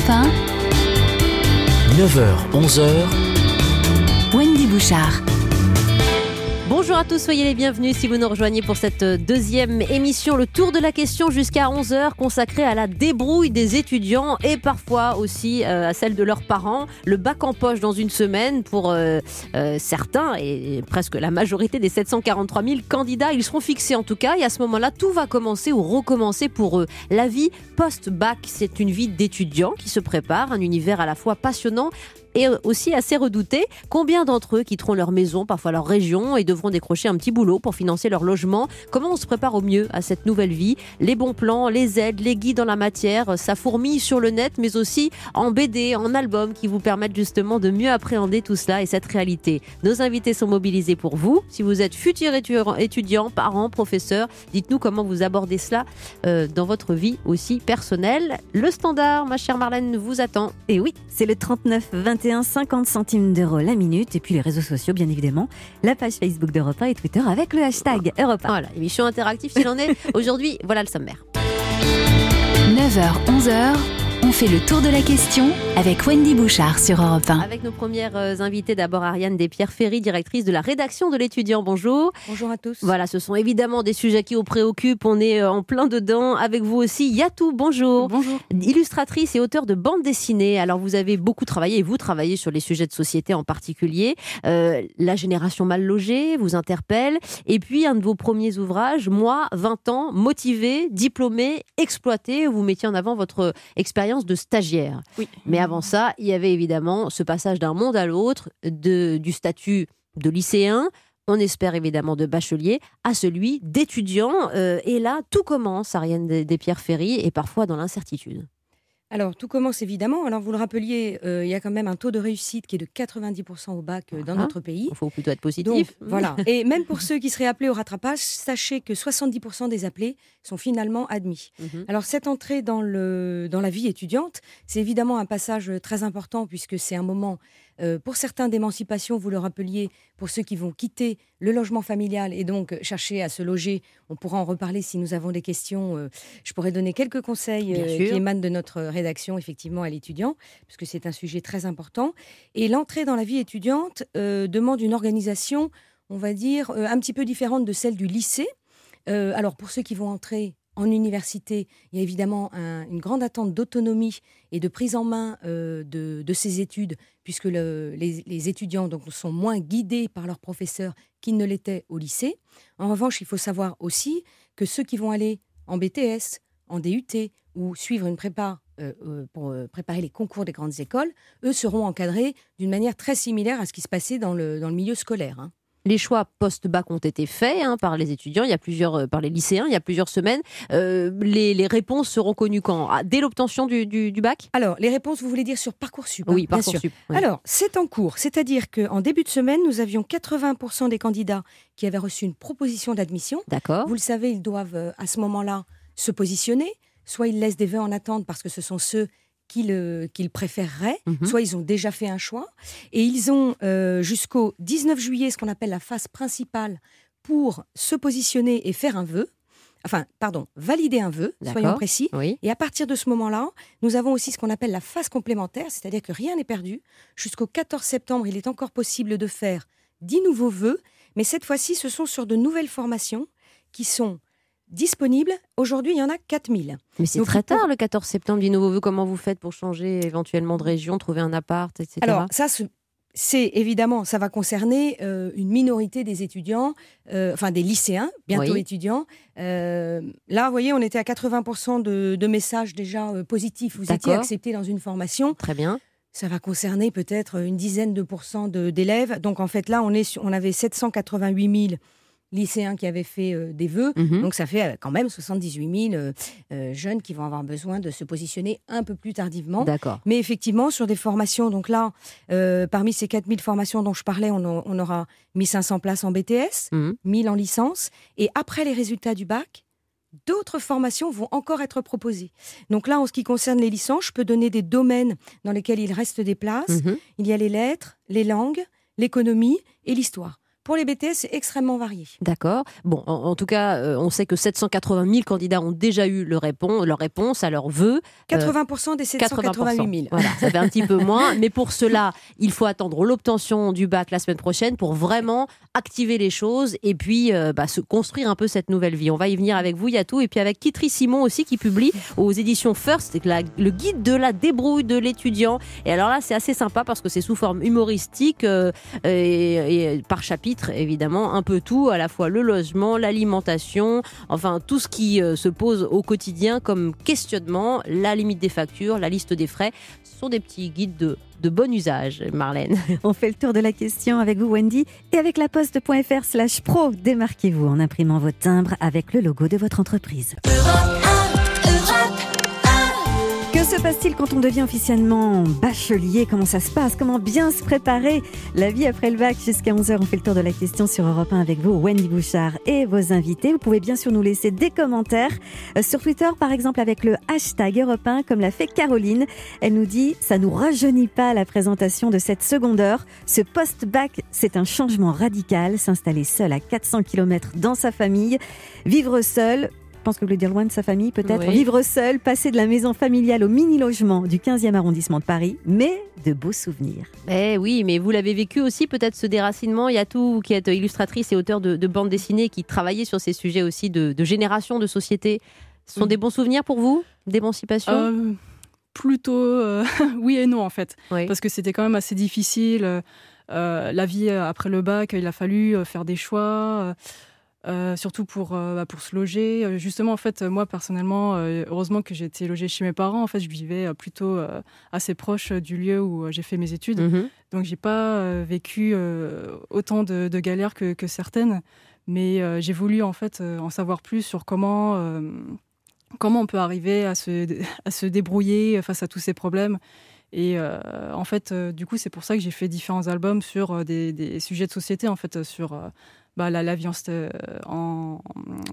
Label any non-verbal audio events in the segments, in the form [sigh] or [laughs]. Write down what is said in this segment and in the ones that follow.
Europe 1. 9h, 11h. Wendy Bouchard. Bonjour à tous, soyez les bienvenus si vous nous rejoignez pour cette deuxième émission, le tour de la question jusqu'à 11h consacré à la débrouille des étudiants et parfois aussi euh, à celle de leurs parents. Le bac en poche dans une semaine pour euh, euh, certains et presque la majorité des 743 000 candidats. Ils seront fixés en tout cas et à ce moment-là, tout va commencer ou recommencer pour eux. La vie post-bac, c'est une vie d'étudiant qui se prépare, un univers à la fois passionnant et aussi assez redouté. Combien d'entre eux quitteront leur maison, parfois leur région, et devront décrocher un petit boulot pour financer leur logement? Comment on se prépare au mieux à cette nouvelle vie? Les bons plans, les aides, les guides en la matière, ça fourmille sur le net, mais aussi en BD, en album, qui vous permettent justement de mieux appréhender tout cela et cette réalité. Nos invités sont mobilisés pour vous. Si vous êtes futur étudiant, parents, professeurs, dites-nous comment vous abordez cela euh, dans votre vie aussi personnelle. Le standard, ma chère Marlène, vous attend. Et oui, c'est le 39 20 50 centimes d'euros la minute. Et puis les réseaux sociaux, bien évidemment. La page Facebook d'Europa et Twitter avec le hashtag Europa. Voilà, émission interactive s'il en est. Aujourd'hui, voilà le sommaire. 9h, 11h. On fait le tour de la question avec Wendy Bouchard sur Europe 1. Avec nos premières euh, invitées, d'abord Ariane Despierre-Ferry, directrice de la rédaction de l'étudiant. Bonjour. Bonjour à tous. Voilà, ce sont évidemment des sujets qui vous préoccupent. On est euh, en plein dedans. Avec vous aussi, Yatou, bonjour. Bonjour. Illustratrice et auteur de bande dessinée. Alors, vous avez beaucoup travaillé et vous travaillez sur les sujets de société en particulier. Euh, la génération mal logée vous interpelle. Et puis, un de vos premiers ouvrages, Moi, 20 ans, motivé, diplômé, exploité. Vous mettiez en avant votre expérience de stagiaire. Oui. Mais avant ça, il y avait évidemment ce passage d'un monde à l'autre, du statut de lycéen, on espère évidemment de bachelier, à celui d'étudiant. Euh, et là, tout commence, Ariane des Pierre Ferry, et parfois dans l'incertitude. Alors, tout commence évidemment. Alors, vous le rappeliez, euh, il y a quand même un taux de réussite qui est de 90% au bac euh, dans Ah. notre pays. Il faut plutôt être positif. Donc, [laughs] voilà. Et même pour ceux qui seraient appelés au rattrapage, sachez que 70% des appelés sont finalement admis. Mhm. Alors, cette entrée dans, le, dans la vie étudiante, c'est évidemment un passage très important puisque c'est un moment, euh, pour certains, d'émancipation, vous le rappeliez, pour ceux qui vont quitter le logement familial et donc chercher à se loger. On pourra en reparler si nous avons des questions. euh, je pourrais donner quelques conseils euh, qui émanent de notre rédaction, effectivement, à l'étudiant, puisque c'est un sujet très important. Et l'entrée dans la vie étudiante demande une organisation, on va dire, un petit peu différente de celle du lycée. Alors, pour ceux qui vont entrer en université, il y a évidemment un- une grande attente d'autonomie et de prise en main euh, de, ces études, puisque le- les, étudiants donc, sont moins guidés par leurs professeurs qu'ils ne l'étaient au lycée. En revanche, il faut savoir aussi que ceux qui vont aller en BTS, en DUT ou suivre une prépa euh, euh, pour préparer les concours des grandes écoles, eux seront encadrés d'une manière très similaire à ce qui se passait dans le, dans le milieu scolaire. hein. Les choix post-bac ont été faits hein, par les étudiants, il y a plusieurs, euh, par les lycéens, il y a plusieurs semaines. Euh, les, les réponses seront connues quand? Ah, Dès l'obtention du, du- du bac? Alors, les réponses, vous voulez dire sur Parcoursup hein, Oui. Parcoursup. oui. Alors, c'est en cours, c'est-à-dire qu'en début de semaine, nous avions 80% des candidats qui avaient reçu une proposition d'admission. D'accord. Vous le savez, ils doivent euh, à ce moment-là se positionner. Soit ils laissent des vœux en attente parce que ce sont ceux qu'ils euh, qu'ils préféreraient, Mhm. soit ils ont déjà fait un choix. Et ils ont euh, jusqu'au 19 juillet ce qu'on appelle la phase principale pour se positionner et faire un vœu. Enfin, pardon, valider un vœu, soyons précis. Oui. Et à partir de ce moment-là, nous avons aussi ce qu'on appelle la phase complémentaire, c'est-à-dire que rien n'est perdu. Jusqu'au 14 septembre, il est encore possible de faire 10 nouveaux vœux, mais cette fois-ci, ce sont sur de nouvelles formations qui sont disponibles. Aujourd'hui, il y en a 4000. Mais c'est très tard le 14 septembre du nouveau vœu. Comment vous faites pour changer éventuellement de région, trouver un appart, etc. Alors, ça, ce- c'est évidemment, ça va concerner euh, une minorité des étudiants, euh, enfin des lycéens, bientôt Oui. étudiants. Euh, là, vous voyez, on était à 80% de, de messages déjà positifs. Vous étiez accepté dans une formation. Très bien. Ça va concerner peut-être une dizaine de pourcents d'élèves. Donc en fait là, on, est sur- on avait 788 000 lycéens qui avaient fait euh, des vœux. Mhm. Donc ça fait euh, quand même 78 000 euh, jeunes qui vont avoir besoin de se positionner un peu plus tardivement. D'accord. Mais effectivement, sur des formations, donc là, euh, parmi ces 4000 formations dont je parlais, on, a- on aura 1500 places en BTS, Mhm. 1000 en licence. Et après les résultats du bac, d'autres formations vont encore être proposées. Donc là, en ce qui concerne les licences, je peux donner des domaines dans lesquels il reste des places. Mhm. Il y a les lettres, les langues, l'économie et l'histoire. Pour les BTS, c'est extrêmement varié. D'accord. Bon, en, tout cas, euh, on sait que 780 000 candidats ont déjà eu le répon leur réponse à leur vœu. 80% des 788 000. Voilà, ça fait un petit peu moins. [laughs] Mais pour cela, il faut attendre l'obtention du bac la semaine prochaine pour vraiment activer les choses et puis euh, bah, se construire un peu cette nouvelle vie. On va y venir avec vous, Yatou, et puis avec Kitri Simon aussi qui publie aux éditions First le guide de la débrouille de l'étudiant. Et alors là, c'est assez sympa parce que c'est sous forme humoristique euh, et, par chapitre, évidemment, un peu tout, à la fois le logement, l'alimentation, enfin tout ce qui euh, se pose au quotidien comme questionnement, la limite des factures, la liste des frais. Ce sont des petits guides de de bon usage, Marlène. [laughs] On fait le tour de la question avec vous, Wendy, et avec la poste.fr slash pro. Démarquez-vous en imprimant votre timbre avec le logo de votre entreprise. Se passe-t-il quand on devient officiellement bachelier? Comment ça se passe? Comment bien se préparer La vie après le bac? Jusqu'à 11h, on fait le tour de la question sur Europe 1 avec vous, Wendy Bouchard et vos invités. Vous pouvez bien sûr nous laisser des commentaires euh, sur Twitter, par exemple avec le hashtag Europe 1, comme l'a fait Caroline. Elle nous dit « ça nous rajeunit pas la présentation de cette seconde heure. Ce post-bac, c'est un changement radical, s'installer seul à 400 km dans sa famille, vivre seul, pense que vous voulez dire loin de sa famille, peut-être. Vivre seul, passer de la maison familiale au mini-logement du 15e arrondissement de Paris, mais de beaux souvenirs. Eh oui, mais vous l'avez vécu aussi, peut-être ce déracinement. Il y a tout qui est illustratrice et auteur de, bande dessinée, qui travaillait sur ces sujets aussi de, génération, de société. Ce sont des bons souvenirs pour vous D'émancipation? Euh, Plutôt euh, [laughs] oui et non, en fait. Parce que c'était quand même assez difficile. Euh, la vie après le bac, il a fallu faire des choix. Euh, surtout pour, euh, bah, pour se loger. Euh, justement, en fait, moi, personnellement, heureusement que j'ai été logée chez mes parents. En fait, je vivais plutôt assez proche du lieu où j'ai fait mes études. Donc, mhm. Donc, j'ai pas vécu autant de, galères que, que, certaines. Mais j'ai voulu, en fait, en savoir plus sur comment, comment on peut arriver à se, [laughs] à se débrouiller face à tous ces problèmes. Et en fait, du coup, c'est pour ça que j'ai fait différents albums sur des, des, sujets de société, en fait, sur bah, la, vie en,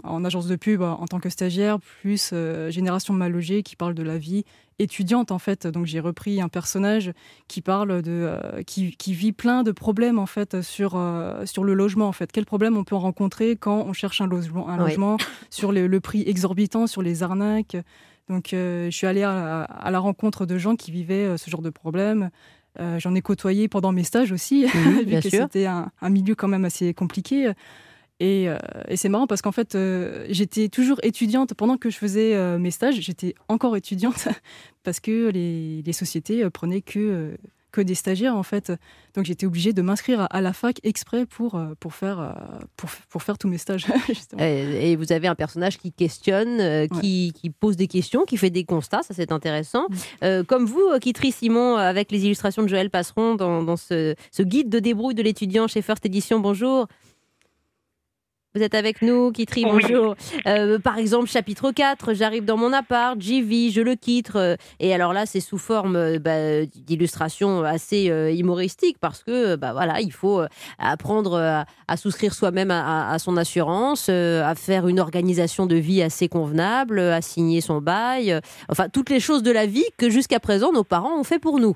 en, agence de pub en tant que stagiaire, plus euh, Génération mal logée qui parle de la vie étudiante en fait. Donc j'ai repris un personnage qui parle de euh, qui, qui, vit plein de problèmes en fait sur euh, sur le logement en fait. Quels problèmes on peut rencontrer quand on cherche un logement, un [laughs] logement sur le, prix exorbitant, sur les arnaques? Donc je suis allée à, à, la rencontre de gens qui vivaient ce genre de problèmes. Euh, j'en ai côtoyé pendant mes stages aussi, [laughs] vu que c'était un, milieu quand même assez compliqué. Et, euh, c'est marrant parce qu'en fait, euh, j'étais toujours étudiante. Pendant que je faisais mes stages, j'étais encore étudiante [laughs] parce que les, les sociétés prenaient que que des stagiaires en fait. Donc j'étais obligée de m'inscrire à, la fac exprès pour, euh, pour, faire, euh, pour, pour faire tous mes stages. [laughs] et, vous avez un personnage qui questionne, euh, qui, qui, pose des questions, qui fait des constats, ça c'est intéressant. Mm. comme vous, Kitri Simon, avec les illustrations de Joël Passeron dans, dans ce, ce, guide de débrouille de l'étudiant chez First Edition, bonjour. Vous êtes avec nous, Kitri, bonjour. Euh, par exemple, chapitre 4, j'arrive dans mon appart, j'y vis, je le quitte. Euh, et alors là, c'est sous forme euh, bah, d'illustration assez humoristique parce que bah, voilà, il faut apprendre à, souscrire soi-même à, son assurance, à faire une organisation de vie assez convenable, à signer son bail. Enfin, toutes les choses de la vie que jusqu'à présent, nos parents ont fait pour nous.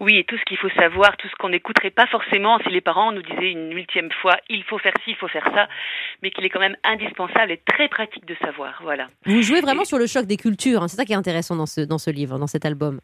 Oui, et tout ce qu'il faut savoir, tout ce qu'on n'écouterait pas forcément si les parents nous disaient une ultième fois il faut faire ci, il faut faire ça, mais qu'il est quand même indispensable et très pratique de savoir. Voilà. Vous jouez vraiment sur le choc des cultures, hein. c'est ça qui est intéressant dans ce, dans ce livre, dans cet album.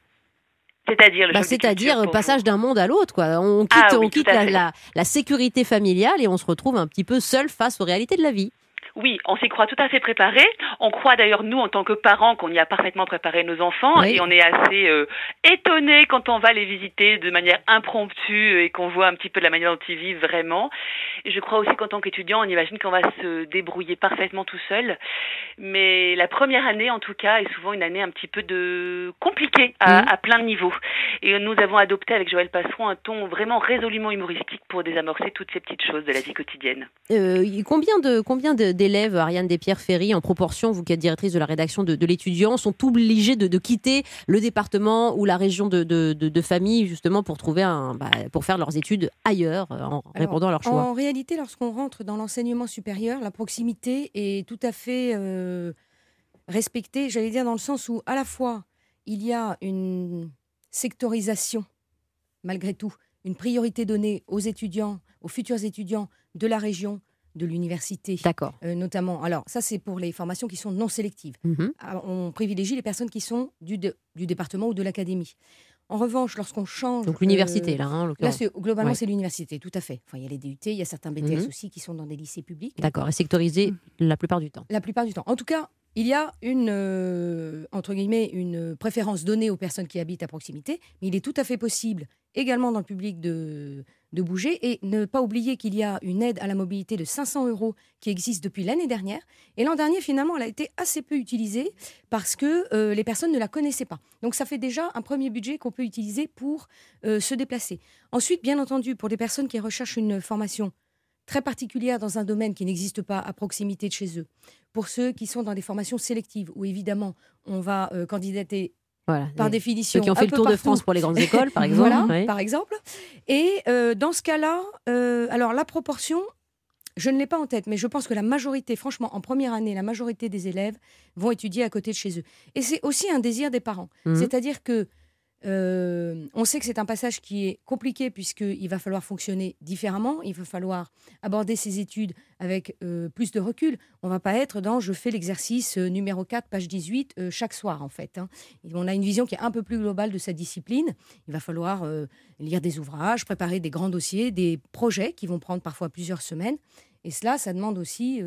C'est-à-dire le bah, C'est-à-dire passage d'un monde à l'autre. quoi. On quitte, ah on quitte la, la sécurité familiale et on se retrouve un petit peu seul face aux réalités de la vie. Oui, on s'y croit tout à fait préparé. On croit d'ailleurs, nous, en tant que parents, qu'on y a parfaitement préparé nos enfants et on est assez euh, étonnés quand on va les visiter de manière impromptue et qu'on voit un petit peu la manière dont ils vivent vraiment. Et je crois aussi qu'en tant qu'étudiant, on imagine qu'on va se débrouiller parfaitement tout seul. Mais la première année, en tout cas, est souvent une année un petit peu de compliquée à, mmh. plein de niveaux. Et nous avons adopté avec Joël Passeron un ton vraiment résolument humoristique pour désamorcer toutes ces petites choses de la vie quotidienne. Euh, combien de combien d'élèves, Ariane Despierre-Ferry, en proportion, vous qui êtes directrice de la rédaction de, l'étudiant, sont obligés de, quitter le département ou la région de, de famille justement pour trouver un, bah, pour faire leurs études ailleurs euh, en répondant à leur choix En réalité, lorsqu'on rentre dans l'enseignement supérieur, la proximité est tout à fait euh, respectée. J'allais dire dans le sens où à la fois il y a une sectorisation malgré tout, une priorité donnée aux étudiants, aux futurs étudiants de la région, de l'université. D'accord. Euh, notamment. Alors, ça, c'est pour les formations qui sont non sélectives. Mhm. On privilégie les personnes qui sont du, de- du département ou de l'académie. En revanche, lorsqu'on change. Donc l'université, euh, là, hein, Là, globalement, Ouais. c'est l'université, tout à fait. Enfin, il y a les DUT, il y a certains BTS Mhm. aussi qui sont dans des lycées publics. D'accord, et sectorisé la plupart du temps. La plupart du temps. En tout cas, il y a une, euh, entre guillemets, une préférence donnée aux personnes qui habitent à proximité, mais il est tout à fait possible, également dans le public, de, de bouger et ne pas oublier qu'il y a une aide à la mobilité de 500 euros qui existe depuis l'année dernière. Et l'an dernier, finalement, elle a été assez peu utilisée parce que euh, les personnes ne la connaissaient pas. Donc ça fait déjà un premier budget qu'on peut utiliser pour euh, se déplacer. Ensuite, bien entendu, pour les personnes qui recherchent une formation très particulière dans un domaine qui n'existe pas à proximité de chez eux, pour ceux qui sont dans des formations sélectives, où évidemment on va euh, candidater Voilà. par définition Ceux qui ont fait le tour de. France pour les grandes [laughs] écoles, par exemple. Voilà, par exemple. Et euh, dans ce cas-là, euh, alors la proportion, je ne l'ai pas en tête, mais je pense que la majorité, franchement, en première année, la majorité des élèves vont étudier à côté de chez eux. Et c'est aussi un désir des parents. Mhm. C'est-à-dire que euh, on sait que c'est un passage qui est compliqué puisqu'il va falloir fonctionner différemment, il va falloir aborder ses études avec euh, plus de recul. On va pas être dans je fais l'exercice euh, numéro 4, page 18 euh, chaque soir en fait. hein. On a une vision qui est un peu plus globale de sa discipline. Il va falloir lire des ouvrages, préparer des grands dossiers, des projets qui vont prendre parfois plusieurs semaines. Et cela, ça demande aussi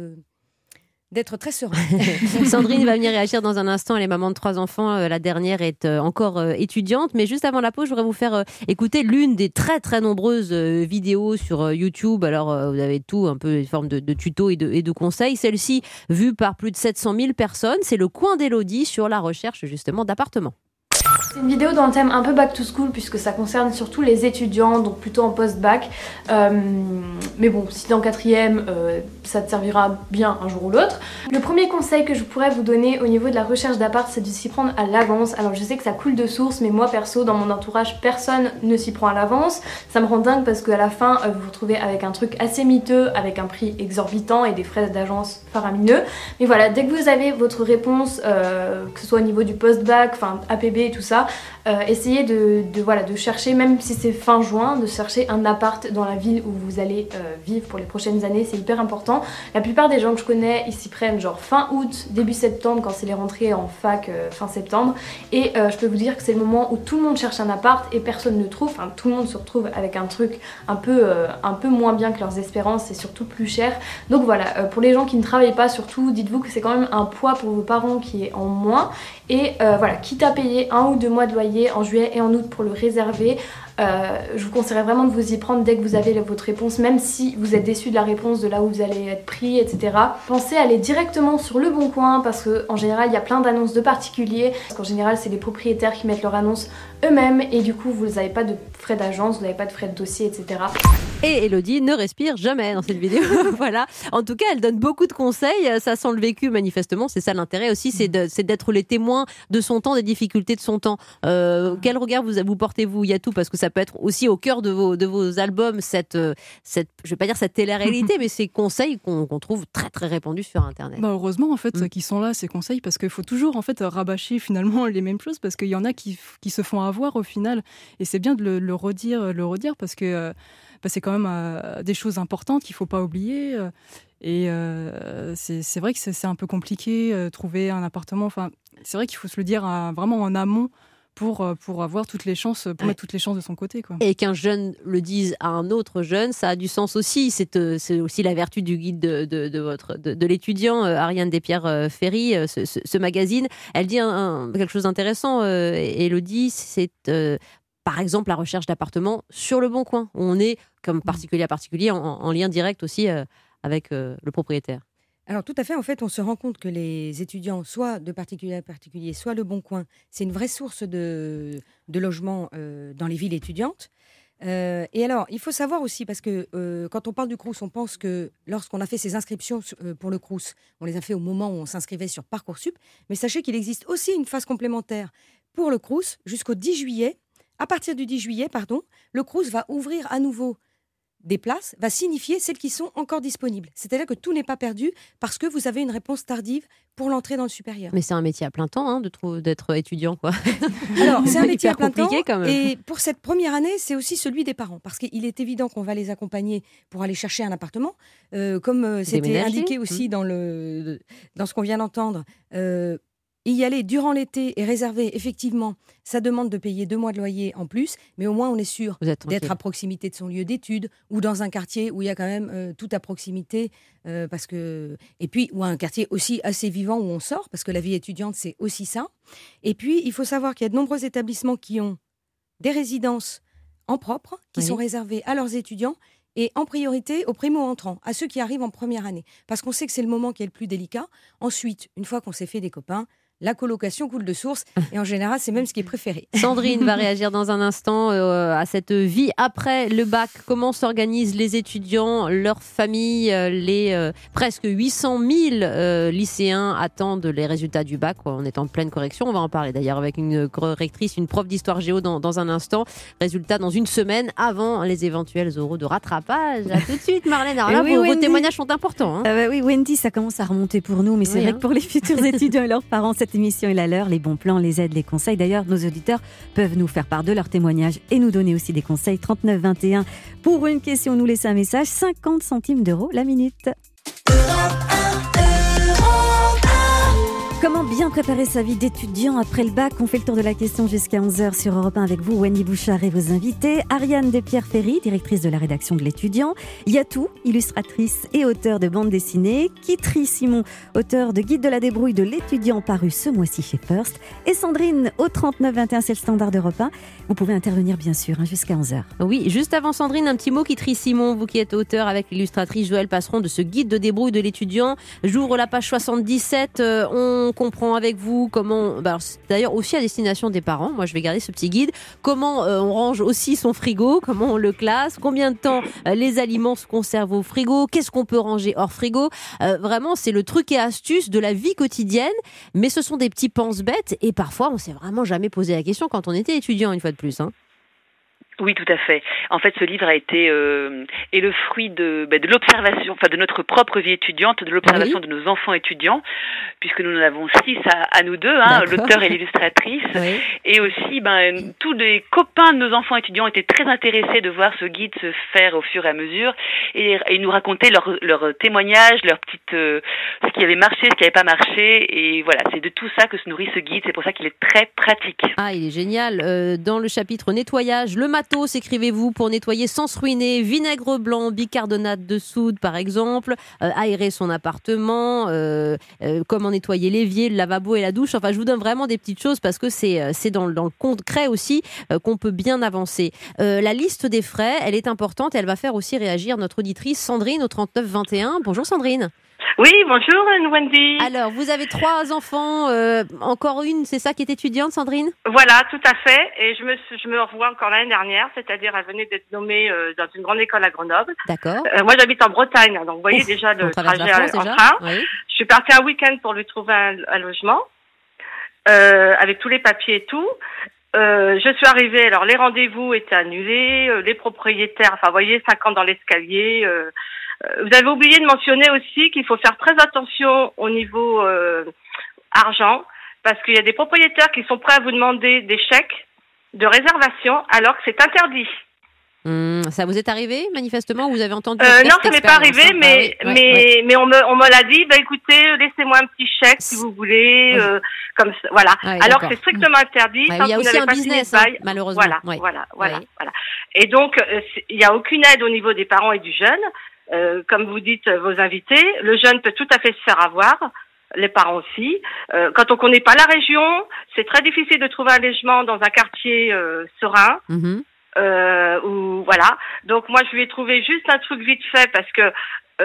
d'être très serein. [laughs] Sandrine va venir réagir dans un instant. Elle est maman de trois enfants. Euh, La dernière est euh, encore euh, étudiante. Mais juste avant la pause, je voudrais vous faire écouter l'une des très très nombreuses vidéos sur YouTube. Alors, vous avez tout, un peu une forme de, tutos et de, et conseils. Celle-ci, vue par plus de 700 000 personnes, c'est le coin d'Elodie sur la recherche justement d'appartements. C'est une vidéo dans le thème un peu back to school puisque ça concerne surtout les étudiants, donc plutôt en post-bac. Euh, mais bon, si t'es en quatrième, euh, ça te servira bien un jour ou l'autre. Le premier conseil que je pourrais vous donner au niveau de la recherche d'appart, c'est de s'y prendre à l'avance. Alors je sais que ça coule de source, mais moi perso, dans mon entourage, personne ne s'y prend à l'avance. Ça me rend dingue parce qu'à la fin, euh, vous vous retrouvez avec un truc assez miteux, avec un prix exorbitant et des frais d'agence faramineux. Mais voilà, dès que vous avez votre réponse, que ce soit au niveau du post-bac, enfin APB et tout ça, euh, essayez de, voilà, de chercher, même si c'est fin juin, de chercher un appart dans la ville où vous allez euh, vivre pour les prochaines années, c'est hyper important. La plupart des gens que je connais, ils s'y prennent genre fin août, début septembre, quand c'est les rentrées en fac euh, fin septembre. Et je peux vous dire que c'est le moment où tout le monde cherche un appart et personne ne trouve. Enfin, tout le monde se retrouve avec un truc un peu, un peu moins bien que leurs espérances et surtout plus cher. Donc voilà, pour les gens qui ne travaillent pas, surtout, dites-vous que c'est quand même un poids pour vos parents qui est en moins. Et euh, voilà, quitte à payer un ou deux mois de loyer en juillet et en août pour le réserver, euh, je vous conseillerais vraiment de vous y prendre dès que vous avez votre réponse, même si vous êtes déçu de la réponse, de là où vous allez être pris, etc. Pensez à aller directement sur le bon coin parce qu'en général, il y a plein d'annonces de particuliers. Parce qu'en général, c'est les propriétaires qui mettent leur annonce eux-mêmes et du coup, vous n'avez pas de frais d'agence, vous n'avez pas de frais de dossier, etc. Et Elodie ne respire jamais dans cette vidéo. [laughs] voilà. En tout cas, elle donne beaucoup de conseils. Ça sent le vécu, manifestement. C'est ça l'intérêt aussi, c'est d'être les témoins de son temps, des difficultés de son temps. Euh, quel regard vous, vous portez-vous? Il y a tout, parce que ça peut être aussi au cœur de vos, de vos albums, cette, euh, cette, je vais pas dire cette télé-réalité, [laughs] mais ces conseils qu'on trouve très très répandus sur Internet. Bah heureusement en fait Mm. qu'ils sont là ces conseils parce qu'il faut toujours en fait rabâcher finalement les mêmes choses parce qu'il y en a qui, qui se font avoir au final et c'est bien de le, le redire le redire parce que euh, bah, c'est quand même euh, des choses importantes qu'il faut pas oublier euh, et euh, c'est vrai que c'est un peu compliqué trouver un appartement enfin c'est vrai qu'il faut se le dire à- vraiment en amont pour euh, pour avoir toutes les chances pour Ouais. mettre toutes les chances de son côté quoi. Et qu'un jeune le dise à un autre jeune, ça a du sens aussi. C'est euh, aussi la vertu du guide de, de, de votre de, de l'étudiant euh, Ariane Despierres Ferry, ce, ce- ce magazine. Elle dit un- un- quelque chose d'intéressant. Euh, Elodie, c'est euh, par exemple la recherche d'appartements sur le bon coin. où On est comme particulier à particulier en, en lien direct aussi euh, avec le propriétaire. Alors tout à fait, en fait, on se rend compte que les étudiants, soit de particulier à particulier, soit le Bon Coin, c'est une vraie source de, de logement euh, dans les villes étudiantes. Euh, et alors, il faut savoir aussi, parce que euh, quand on parle du Crous, on pense que lorsqu'on a fait ses inscriptions euh, pour le Crous, on les a fait au moment où on s'inscrivait sur Parcoursup. Mais sachez qu'il existe aussi une phase complémentaire pour le Crous jusqu'au 10 juillet. À partir du 10 juillet, pardon, le Crous va ouvrir à nouveau des places va signifier celles qui sont encore disponibles. C'est-à-dire que tout n'est pas perdu parce que vous avez une réponse tardive pour l'entrée dans le supérieur. Mais c'est un métier à plein temps hein, d'être étudiant. Quoi. [laughs] Alors, c'est un [laughs] métier à plein temps. Et pour cette première année, c'est aussi celui des parents. Parce qu'il est évident qu'on va les accompagner pour aller chercher un appartement. Euh, comme euh, c'était indiqué aussi mmh. dans, le, dans ce qu'on vient d'entendre, euh, y aller durant l'été et réserver, effectivement, ça demande de payer deux mois de loyer en plus, mais au moins on est sûr d'être à proximité de son lieu d'études ou dans un quartier où il y a quand même euh, tout à proximité, euh, parce que et puis ou un quartier aussi assez vivant où on sort, parce que la vie étudiante c'est aussi ça. Et puis il faut savoir qu'il y a de nombreux établissements qui ont des résidences en propre, qui sont réservées à leurs étudiants et en priorité aux primo-entrants, à ceux qui arrivent en première année, parce qu'on sait que c'est le moment qui est le plus délicat. Ensuite, une fois qu'on s'est fait des copains, la colocation coule de source [laughs] et en général c'est même ce qui est préféré. [laughs] Sandrine va réagir dans un instant euh, à cette vie après le bac. Comment s'organisent les étudiants, leurs familles, euh, les euh, presque 800 000 lycéens attendent les résultats du bac. On est en pleine correction. On va en parler d'ailleurs avec une correctrice, une prof d'histoire géo dans, dans, un instant. Résultat dans une semaine avant les éventuels euros de rattrapage. À tout de suite Marlène. [laughs] Alors là, vos, témoignages sont importants. Hein. Bah oui Wendy, ça commence à remonter pour nous, mais c'est vrai hein. que pour les futurs étudiants et leurs parents, cette émission est la leur, les bons plans, les aides, les conseils. D'ailleurs, nos auditeurs peuvent nous faire part de leurs témoignages et nous donner aussi des conseils. 39 21 pour une question, nous laisser un message, 50 centimes d'euros la minute. Comment bien préparer sa vie d'étudiant après le bac On fait le tour de la question jusqu'à 11h sur Europe 1 avec vous, Wendy Bouchard et vos invités. Ariane Despierre-Ferry, directrice de la rédaction de l'étudiant. Yatou, illustratrice et auteur de bande dessinée. Kitri Simon, auteur de Guide de la débrouille de l'étudiant paru ce mois-ci chez First. Et Sandrine, au 3921, c'est le standard d'Europe 1. Vous pouvez intervenir bien sûr hein, jusqu'à 11h. Oui, juste avant Sandrine, un petit mot, Kitri Simon, vous qui êtes auteur avec l'illustratrice Joël Passeron de ce Guide de débrouille de l'étudiant. J'ouvre la page 77. Euh, on on comprend avec vous comment, bah, d'ailleurs aussi à destination des parents, moi je vais garder ce petit guide, comment euh, on range aussi son frigo, comment on le classe, combien de temps euh, les aliments se conservent au frigo, qu'est-ce qu'on peut ranger hors frigo. Euh, vraiment, c'est le truc et astuce de la vie quotidienne, mais ce sont des petits penses-bêtes et parfois on s'est vraiment jamais posé la question quand on était étudiant une fois de plus. Hein. Oui, tout à fait. En fait, ce livre a été euh, est le fruit de, ben, de l'observation, enfin de notre propre vie étudiante, de l'observation de nos enfants étudiants, puisque nous en avons six à, à nous deux, hein, l'auteur et l'illustratrice, et aussi ben, tous les copains de nos enfants étudiants étaient très intéressés de voir ce guide se faire au fur et à mesure, et, et nous raconter leurs leur témoignages, leurs petites, euh, ce qui avait marché, ce qui n'avait pas marché, et voilà, c'est de tout ça que se nourrit ce guide. C'est pour ça qu'il est très pratique. Ah, il est génial. Euh, dans le chapitre nettoyage, le matin écrivez-vous, pour nettoyer sans se ruiner, vinaigre blanc, bicarbonate de soude par exemple, euh, aérer son appartement, euh, euh, comment nettoyer l'évier, le lavabo et la douche. Enfin, je vous donne vraiment des petites choses parce que c'est c'est dans, dans le concret aussi qu'on peut bien avancer. la liste des frais, elle est importante et elle va faire aussi réagir notre auditrice Sandrine au 3921. Bonjour Sandrine. Oui, bonjour Wendy. Alors, vous avez trois enfants, euh, encore une, c'est ça qui est étudiante, Sandrine? Voilà, tout à fait. Et je me, je me revois encore l'année dernière, c'est-à-dire elle venait d'être nommée euh, dans une grande école à Grenoble. D'accord. Euh, moi, j'habite en Bretagne, donc vous voyez déjà le trajet en train. Je suis partie un week-end pour lui trouver un, logement, avec tous les papiers et tout. je suis arrivée, alors les rendez-vous étaient annulés, les propriétaires, enfin vous voyez, 5 ans dans l'escalier, euh, vous avez oublié de mentionner aussi qu'il faut faire très attention au niveau euh, argent, parce qu'il y a des propriétaires qui sont prêts à vous demander des chèques de réservation alors que c'est interdit. Hmm, ça vous est arrivé manifestement Vous avez entendu euh, Non, ça m'est pas arrivé, hein mais ah mais mais on me on me l'a dit. Bah écoutez, laissez-moi un petit chèque si vous voulez, euh, comme ça, voilà. Alors que c'est strictement interdit. il y a aussi un business, hein, malheureusement. Voilà, voilà, voilà, voilà. Et donc il n'y a aucune aide au niveau des parents et du jeune. Euh, comme vous dites, vos invités, le jeune peut tout à fait se faire avoir les parents aussi. Euh, quand on connaît pas la région, c'est très difficile de trouver un logement dans un quartier euh, serein. Mhm. ou voilà. Donc moi je lui ai trouvé juste un truc vite fait parce que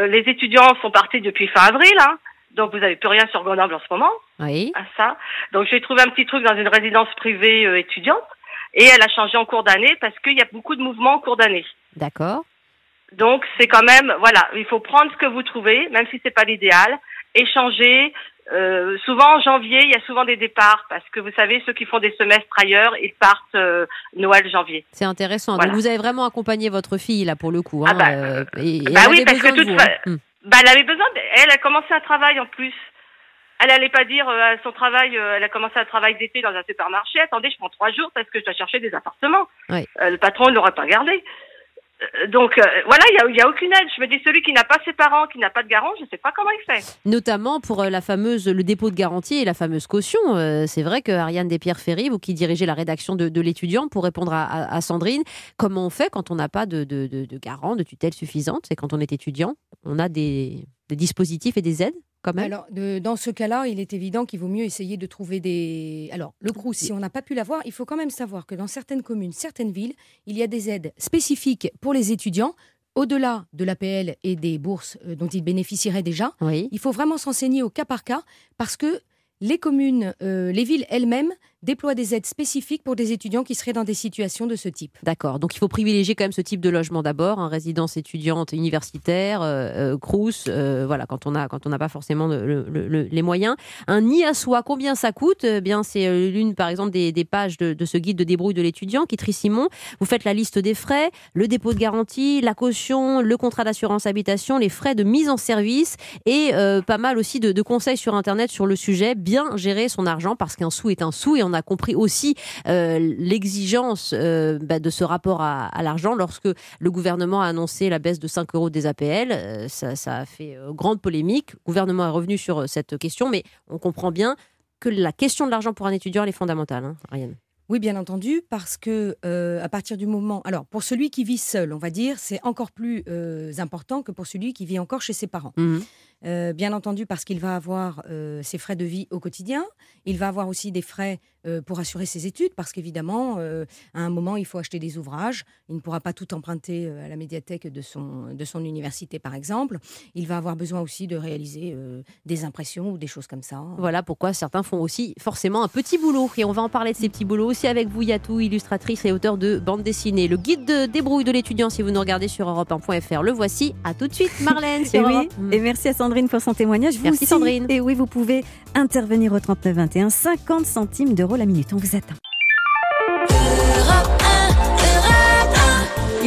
les étudiants sont partis depuis fin avril, hein, donc vous n'avez plus rien sur Grenoble en ce moment. Oui. À ça. Donc j'ai trouvé un petit truc dans une résidence privée étudiante et elle a changé en cours d'année parce qu'il y a beaucoup de mouvements en cours d'année. D'accord. Donc c'est quand même voilà, il faut prendre ce que vous trouvez, même si c'est pas l'idéal, échanger, Euh, souvent en janvier, il y a souvent des départs parce que vous savez, ceux qui font des semestres ailleurs, ils partent euh, Noël, janvier. C'est intéressant. Donc vous avez vraiment accompagné votre fille là pour le coup. Hein, ah bah, euh, bah oui, parce que toute hmm. bah, elle avait besoin. Elle a commencé un travail en plus. Elle allait pas dire à son travail, elle a commencé un travail d'été dans un supermarché. Attendez, je prends trois jours parce que je dois chercher des appartements. le patron ne l'aurait pas gardé. Euh, donc euh, voilà, il n'y a, aucune aide. Je me dis, celui qui n'a pas ses parents, qui n'a pas de garant, je ne sais pas comment il fait. Notamment pour euh, la fameuse, le dépôt de garantie et la fameuse caution. c'est vrai que Ariane Despierre-Ferry, vous qui dirigez la rédaction de, l'étudiant, pour répondre à, Sandrine, comment on fait quand on n'a pas de, de, de, garant, de tutelle suffisante? C'est quand on est étudiant, on a des dispositifs et des aides alors, dans ce cas-là, il est évident qu'il vaut mieux essayer de trouver des. Alors, le CRUS, si on n'a pas pu l'avoir, il faut quand même savoir que dans certaines communes, certaines villes, il y a des aides spécifiques pour les étudiants. Au-delà de l'APL et des bourses euh, dont ils bénéficieraient déjà, il faut vraiment s'enseigner au cas par cas parce que les communes, euh, les villes elles-mêmes déploie des aides spécifiques pour des étudiants qui seraient dans des situations de ce type. D'accord. Donc il faut privilégier quand même ce type de logement d'abord, hein, résidence étudiante universitaire, euh, euh crous, euh, voilà, quand on a quand on n'a pas forcément les moyens. Un nid à soi, combien ça coûte? Eh Bien, c'est euh, l'une par exemple des, pages de, ce guide de débrouille de l'étudiant qui trie Simon. Vous faites la liste des frais, le dépôt de garantie, la caution, le contrat d'assurance habitation, les frais de mise en service et pas mal aussi de, de conseils sur internet sur le sujet. Bien gérer son argent parce qu'un sou est un sou et on a compris aussi euh, l'exigence euh, bah, de ce rapport à, l'argent lorsque le gouvernement a annoncé la baisse de 5 euros des APL. Euh, ça, a fait grande polémique. Le gouvernement est revenu sur cette question, mais on comprend bien que la question de l'argent pour un étudiant elle est fondamentale, hein, Ariane. Oui, bien entendu, parce que à partir du moment, alors pour celui qui vit seul, on va dire, c'est encore plus important que pour celui qui vit encore chez ses parents. Mmh bien entendu, parce qu'il va avoir ses frais de vie au quotidien, il va avoir aussi des frais euh, pour assurer ses études, parce qu'évidemment, euh, à un moment, il faut acheter des ouvrages. Il ne pourra pas tout emprunter euh, à la médiathèque de son, de son université, par exemple. Il va avoir besoin aussi de réaliser des impressions ou des choses comme ça. Voilà pourquoi certains font aussi forcément un petit boulot. Et on va en parler de ces petits boulots aussi avec vous, Yatou, illustratrice et auteur de bande dessinée. Le guide de débrouille de l'étudiant, si vous nous regardez sur europe1.fr, le voici. À tout de suite, Marlène. et, oui, et merci à Sandrine pour son témoignage. merci Sandrine. Et oui, vous pouvez intervenir au 3921, 50 centimes d'euros la minute. On vous attend.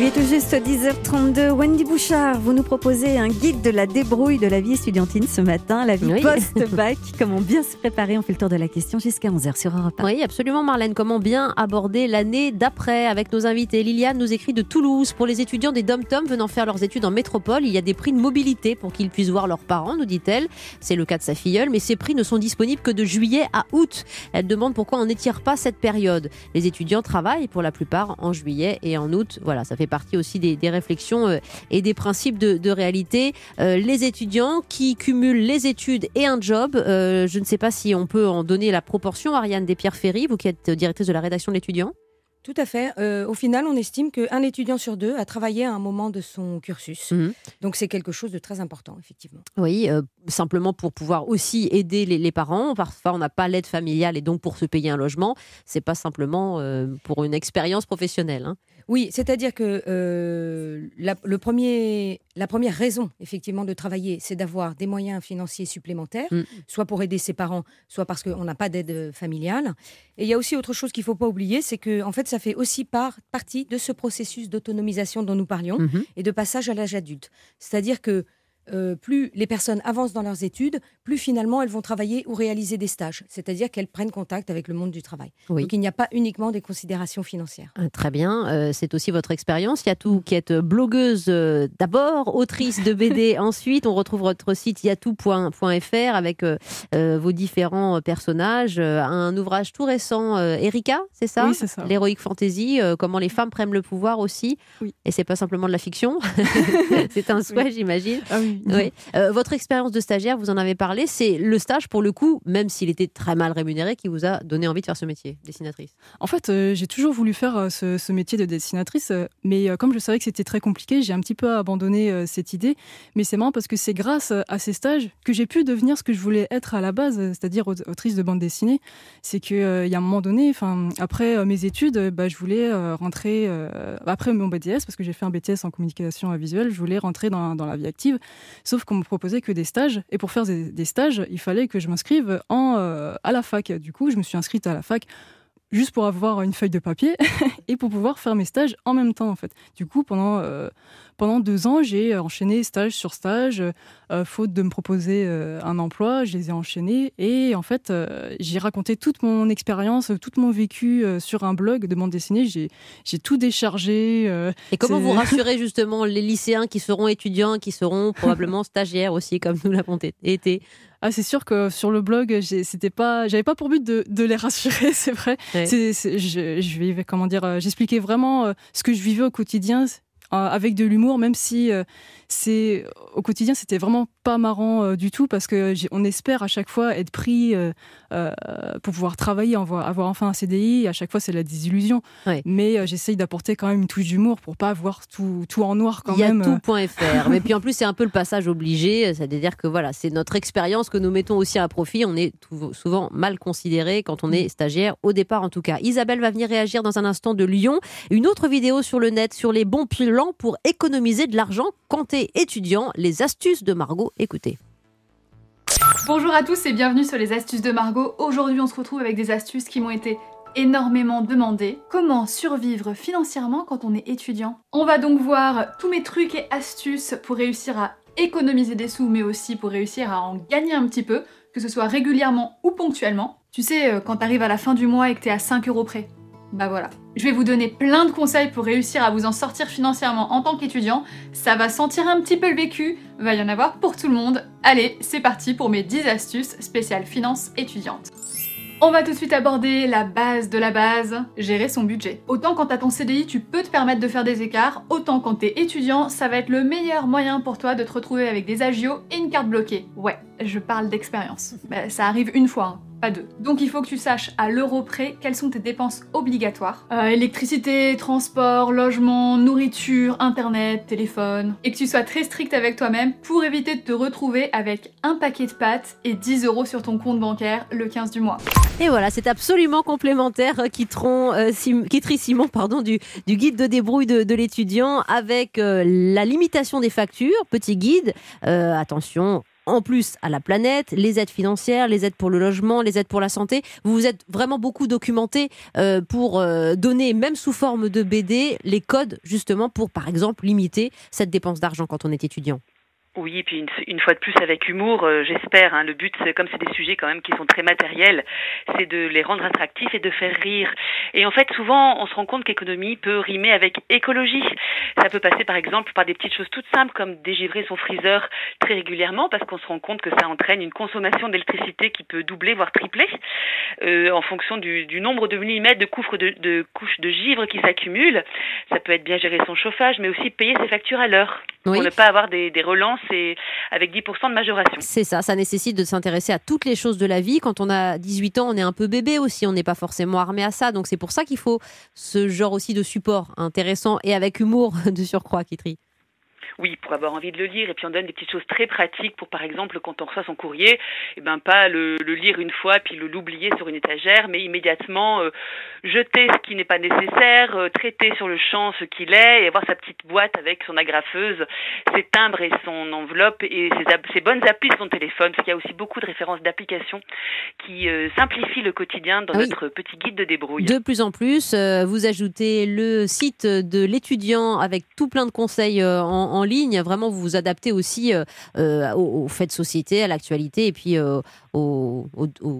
Est tout juste 10h32. Wendy Bouchard, vous nous proposez un guide de la débrouille de la vie estudiantine ce matin, la vie post-bac. [laughs] Comment bien se préparer On fait le tour de la question jusqu'à 11h sur Europe 1. Oui, absolument, Marlène. Comment bien aborder l'année d'après avec nos invités? Liliane nous écrit de Toulouse. Pour les étudiants des dom-tom venant faire leurs études en métropole, il y a des prix de mobilité pour qu'ils puissent voir leurs parents, nous dit-elle. C'est le cas de sa filleule, mais ces prix ne sont disponibles que de juillet à août. Elle demande pourquoi on n'étire pas cette période. Les étudiants travaillent pour la plupart en juillet et en août. Voilà, ça fait partie aussi des, réflexions euh, et des principes de, réalité. Euh, les étudiants qui cumulent les études et un job, euh, je ne sais pas si on peut en donner la proportion, Ariane Despierre-Ferry, vous qui êtes directrice de la rédaction de l'étudiant. Tout à fait. au final, on estime qu'un étudiant sur deux a travaillé à un moment de son cursus. Mhm. Donc c'est quelque chose de très important, effectivement. Oui, simplement pour pouvoir aussi aider les, parents. Parfois, on n'a pas l'aide familiale et donc pour se payer un logement, c'est pas simplement pour une expérience professionnelle. Hein. Oui, c'est-à-dire que euh, la, le premier, la première raison, effectivement, de travailler, c'est d'avoir des moyens financiers supplémentaires, mm. soit pour aider ses parents, soit parce qu'on n'a pas d'aide familiale. Et il y a aussi autre chose qu'il ne faut pas oublier, c'est que, en fait, ça fait aussi partie de ce processus d'autonomisation dont nous parlions mm-hmm. et de passage à l'âge adulte. C'est-à-dire que euh, plus les personnes avancent dans leurs études, plus finalement elles vont travailler ou réaliser des stages, c'est-à-dire qu'elles prennent contact avec le monde du travail. Donc il n'y a pas uniquement des considérations financières. Ah, très bien, euh, c'est aussi votre expérience. Yatou qui est blogueuse euh, d'abord, autrice de BD [laughs] ensuite. On retrouve votre site yatou.fr avec vos différents personnages. un ouvrage tout récent, Erika, c'est ça Oui, c'est ça. L'Heroic Fantasy, comment les femmes prennent le pouvoir aussi. Oui. Et c'est pas simplement de la fiction, [laughs] c'est un souhait, j'imagine. Ah oui. [laughs] Oui. Euh, votre expérience de stagiaire, vous en avez parlé, c'est le stage pour le coup, même s'il était très mal rémunéré, qui vous a donné envie de faire ce métier, dessinatrice. En fait, euh, j'ai toujours voulu faire euh, ce, métier de dessinatrice, mais comme je savais que c'était très compliqué, j'ai un petit peu abandonné cette idée. Mais c'est marrant parce que c'est grâce à ces stages que j'ai pu devenir ce que je voulais être à la base, c'est-à-dire autrice de bande dessinée. C'est qu'il y a un moment donné, après mes études, bah, je voulais rentrer après mon BTS parce que j'ai fait un BTS en communication visuelle, je voulais rentrer dans, dans la vie active. Sauf qu'on me proposait que des stages. Et pour faire des, stages, il fallait que je m'inscrive en, à la fac. Du coup, je me suis inscrite à la fac juste pour avoir une feuille de papier [laughs] et pour pouvoir faire mes stages en même temps en fait. Du coup, pendant euh, pendant deux ans, j'ai enchaîné stage sur stage, euh, faute de me proposer euh, un emploi, je les ai enchaînés et en fait, j'ai raconté toute mon expérience, tout mon vécu sur un blog de bande dessinée. J'ai tout déchargé. et comment vous rassurez justement les lycéens qui seront étudiants, qui seront probablement [laughs] stagiaires aussi, comme nous l'avons été? Ah, c'est sûr que sur le blog, c'était pas, j'avais pas pour but de, de les rassurer, [laughs] c'est vrai. je, je comment dire, euh, j'expliquais vraiment euh, ce que je vivais au quotidien euh, avec de l'humour, même si c'est au quotidien, c'était vraiment pas marrant euh, du tout parce que on espère à chaque fois être pris euh, euh, pour pouvoir travailler, avoir, enfin un CDI. À chaque fois, c'est la désillusion. Mais j'essaye d'apporter quand même une touche d'humour pour pas avoir tout, tout en noir quand même. Il y a tout.fr. Mais puis en plus, c'est un peu le passage obligé. C'est-à-dire que voilà, c'est notre expérience que nous mettons aussi à profit. On est souvent mal considéré quand on est mm. stagiaire, au départ en tout cas. Isabelle va venir réagir dans un instant de Lyon. Une autre vidéo sur le net sur les bons pour économiser de l'argent quand étudiant, les astuces de Margot. Écoutez. Bonjour à tous et bienvenue sur les astuces de Margot. Aujourd'hui on se retrouve avec des astuces qui m'ont été énormément demandées. Comment survivre financièrement quand on est étudiant? On va donc voir tous mes trucs et astuces pour réussir à économiser des sous mais aussi pour réussir à en gagner un petit peu, que ce soit régulièrement ou ponctuellement. Tu sais, euh, quand t'arrives à la fin du mois et que t'es à 5 euros près, bah voilà. Je vais vous donner plein de conseils pour réussir à vous en sortir financièrement en tant qu'étudiant. Ça va sentir un petit peu le vécu, va y en avoir pour tout le monde. Allez, c'est parti pour mes 10 astuces spéciales finance étudiante. On va tout de suite aborder la base de la base, gérer son budget. Autant quand t'as ton CDI, tu peux te permettre de faire des écarts, autant quand t'es étudiant, ça va être le meilleur moyen pour toi de te retrouver avec des agios et une carte bloquée. Ouais, je parle d'expérience. Bah, ça arrive une fois, hein pas deux. Donc il faut que tu saches à l'euro près quelles sont tes dépenses obligatoires. Euh, électricité, transport, logement, nourriture, internet, téléphone. Et que tu sois très strict avec toi-même pour éviter de te retrouver avec un paquet de pâtes et 10 euros sur ton compte bancaire le 15 du mois. Et voilà, c'est absolument complémentaire, euh, euh Simon pardon, du, du, guide de débrouille de, l'étudiant avec euh, la limitation des factures, petit guide. attention, en plus à la planète, les aides financières, les aides pour le logement, les aides pour la santé. Vous vous êtes vraiment beaucoup documenté euh, pour euh, donner, même sous forme de BD, les codes justement pour, par exemple, limiter cette dépense d'argent quand on est étudiant. Oui, et puis une, fois de plus avec humour, euh, j'espère. Hein, le but, comme c'est des sujets quand même qui sont très matériels, c'est de les rendre attractifs et de faire rire. Et en fait, souvent, on se rend compte qu'économie peut rimer avec écologie. Ça peut passer par exemple par des petites choses toutes simples comme dégivrer son freezer très régulièrement parce qu'on se rend compte que ça entraîne une consommation d'électricité qui peut doubler voire tripler euh, en fonction du, nombre de millimètres de, de, de couches de givre qui s'accumulent. Ça peut être bien gérer son chauffage, mais aussi payer ses factures à l'heure pour ne pas avoir des, des relances c'est avec 10% de majoration. C'est ça, ça nécessite de s'intéresser à toutes les choses de la vie. Quand on a 18 ans, on est un peu bébé aussi, on n'est pas forcément armé à ça. Donc c'est pour ça qu'il faut ce genre aussi de support intéressant et avec humour de surcroît, Kitri. Oui, pour avoir envie de le lire. Et puis on donne des petites choses très pratiques pour, par exemple, quand on reçoit son courrier, et eh ben pas le, lire une fois puis l'oublier sur une étagère, mais immédiatement euh, jeter ce qui n'est pas nécessaire, euh, traiter sur le champ ce qu'il est, et avoir sa petite boîte avec son agrafeuse, ses timbres et son enveloppe et ses, bonnes applis sur son téléphone, parce qu'il y a aussi beaucoup de références d'applications qui euh, simplifient le quotidien dans notre petit guide de débrouille. De plus en plus, vous ajoutez le site de l'étudiant avec tout plein de conseils en, en ligne. Vraiment, vous vous adaptez aussi euh, euh, aux, faits de société, à l'actualité et puis euh, aux,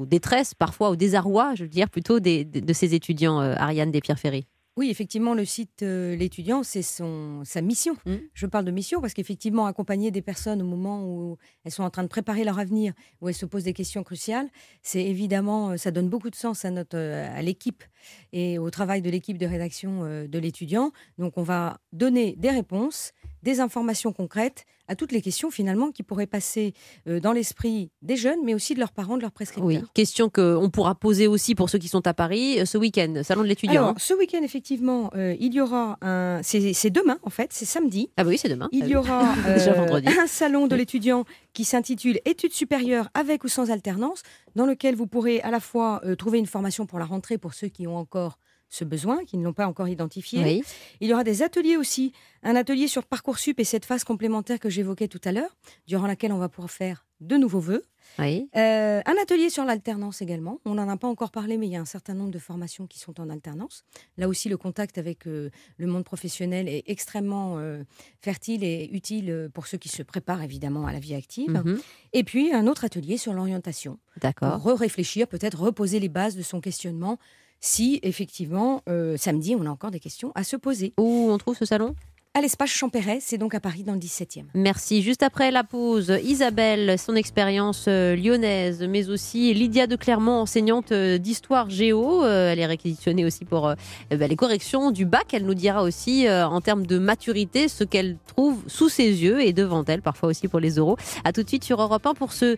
détresses, parfois au désarroi, je veux dire, plutôt de ces étudiants, Ariane Despierre-Ferry. Oui, effectivement, le site L'étudiant, c'est sa mission. Mmh. Je parle de mission parce qu'effectivement, accompagner des personnes au moment où elles sont en train de préparer leur avenir, où elles se posent des questions cruciales, c'est évidemment, ça donne beaucoup de sens à, notre, à l'équipe et au travail de l'équipe de rédaction de l'étudiant. Donc, on va donner des réponses des informations concrètes à toutes les questions finalement qui pourraient passer euh, dans l'esprit des jeunes, mais aussi de leurs parents, de leurs prescripteurs. Oui, question qu'on pourra poser aussi pour ceux qui sont à Paris euh, ce week-end, salon de l'étudiant. Alors, ce week-end, effectivement, euh, il y aura un. C'est demain, en fait, c'est samedi. Ah oui, c'est demain. Il ah y aura [laughs] un salon de l'étudiant qui s'intitule Études supérieures avec ou sans alternance, dans lequel vous pourrez à la fois trouver une formation pour la rentrée pour ceux qui ont encore ce besoin, qui ne l'ont pas encore identifié. Il y aura des ateliers aussi, un atelier sur Parcoursup et cette phase complémentaire que j'évoquais tout à l'heure, durant laquelle on va pouvoir faire de nouveaux vœux. Euh, un atelier sur l'alternance également. On n'en a pas encore parlé, mais il y a un certain nombre de formations qui sont en alternance. Là aussi, le contact avec euh, le monde professionnel est extrêmement euh, fertile et utile pour ceux qui se préparent évidemment à la vie active. Mhm. Et puis, un autre atelier sur l'orientation. D'accord. Re-réfléchir, peut-être reposer les bases de son questionnement si effectivement, samedi, on a encore des questions à se poser. Où on trouve ce salon? À l'espace Champéret, c'est donc à Paris dans le 17e. Merci. Juste après la pause, Isabelle, son expérience euh, lyonnaise, mais aussi Lydia de Clermont, enseignante euh, d'histoire géo. Euh, elle est réquisitionnée aussi pour bah, les corrections du bac. Elle nous dira aussi en termes de maturité ce qu'elle trouve sous ses yeux et devant elle, parfois aussi pour les oraux. A tout de suite sur Europe 1 pour ce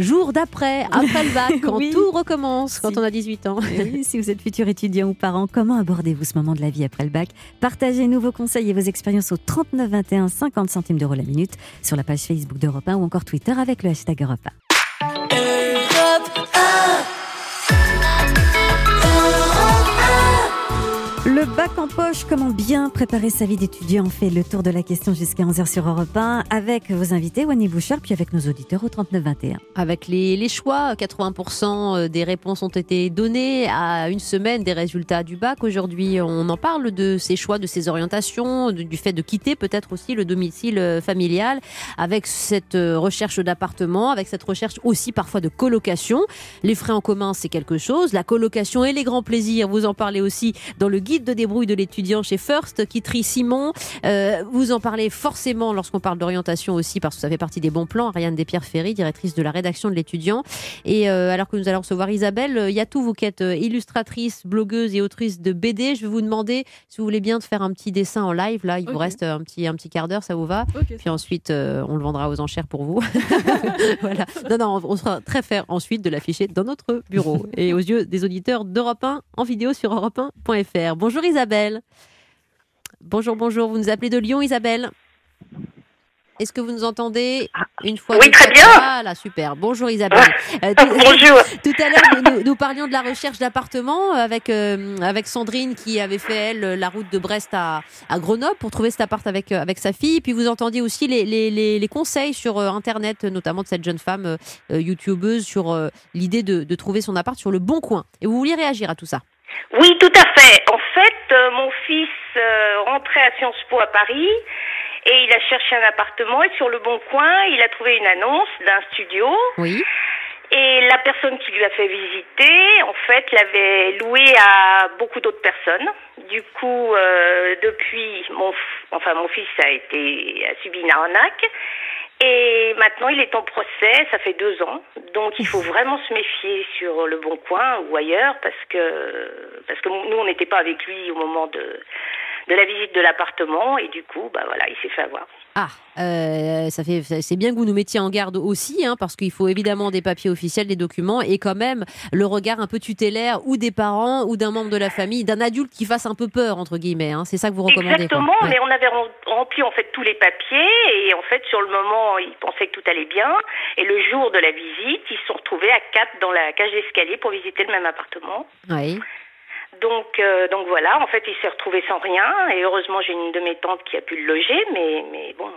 jour d'après, après le bac, [laughs] quand tout recommence, quand on a 18 ans. Oui, si vous êtes futur étudiant ou parent, comment abordez-vous ce moment de la vie après le bac Partagez-nous vos conseils et vos expériences au 39 21 50 centimes d'euros la minute sur la page Facebook d'Europe 1 ou encore Twitter avec le hashtag Europe 1. Le bac en poche, comment bien préparer sa vie d'étudiant On fait le tour de la question jusqu'à 11h sur Europe 1 avec vos invités, Wany Bouchard, puis avec nos auditeurs au 3921. Avec les, les, choix, 80% des réponses ont été données à une semaine des résultats du bac. Aujourd'hui, on en parle de ces choix, de ces orientations, du fait de quitter peut-être aussi le domicile euh, familial, avec cette euh, recherche d'appartement, avec cette recherche aussi parfois de colocation. Les frais en commun, c'est quelque chose. La colocation et les grands plaisirs, vous en parlez aussi dans le guide de débrouille de l'étudiant chez First, qui trie Simon. Euh, vous en parlez forcément lorsqu'on parle d'orientation aussi, parce que ça fait partie des bons plans. Ariane Despierre-Ferry, directrice de la rédaction de l'étudiant. Et euh, alors que nous allons recevoir Isabelle, il y a tout, vous qui êtes euh, illustratrice, blogueuse et autrice de BD. Je vais vous demander, si vous voulez bien, de faire un petit dessin en live. Là, il vous reste un petit, un petit quart d'heure, ça vous va Puis ensuite, on le vendra aux enchères pour vous. [laughs] voilà. Non, non, on sera très fiers ensuite de l'afficher dans notre bureau et aux yeux des auditeurs d'Europe 1 en vidéo sur europe1.fr. Bonjour Isabelle. Bonjour, bonjour. Vous nous appelez de Lyon, Isabelle est-ce que vous nous entendez une fois Oui, très bien. Voilà, super. Bonjour Isabelle. [laughs] Euh, bonjour. [laughs] Tout à l'heure, nous, parlions de la recherche d'appartement avec euh, avec Sandrine qui avait fait elle la route de Brest à, à Grenoble pour trouver cet appart avec euh, avec sa fille. Puis vous entendiez aussi les, les, les, conseils sur internet, notamment de cette jeune femme youtubeuse sur l'idée de, de trouver son appart sur le bon coin. Et vous vouliez réagir à tout ça oui, tout à fait. En fait, euh, mon fils euh, rentrait à Sciences Po à Paris et il a cherché un appartement et sur le bon coin, il a trouvé une annonce d'un studio. Oui. Et la personne qui lui a fait visiter, en fait, l'avait loué à beaucoup d'autres personnes. Du coup, euh, depuis, mon, enfin, mon fils a été a subi une arnaque. Et maintenant, il est en procès, ça fait deux ans. Donc, il faut vraiment se méfier sur le Bon Coin ou ailleurs parce que, parce que nous, on n'était pas avec lui au moment de, de la visite de l'appartement et du coup, bah voilà, il s'est fait avoir. Ah, euh, ça fait, c'est bien que vous nous mettiez en garde aussi, hein, parce qu'il faut évidemment des papiers officiels, des documents, et quand même le regard un peu tutélaire ou des parents ou d'un membre de la famille, d'un adulte qui fasse un peu peur entre guillemets. Hein. c'est ça que vous recommandez. Exactement, mais on avait rempli en fait tous les papiers et en fait sur le moment ils pensaient que tout allait bien et le jour de la visite ils se sont retrouvés à quatre dans la cage d'escalier pour visiter le même appartement. Oui. Donc, euh, donc voilà, en fait, il s'est retrouvé sans rien. Et heureusement, j'ai une de mes tantes qui a pu le loger. Mais, mais bon,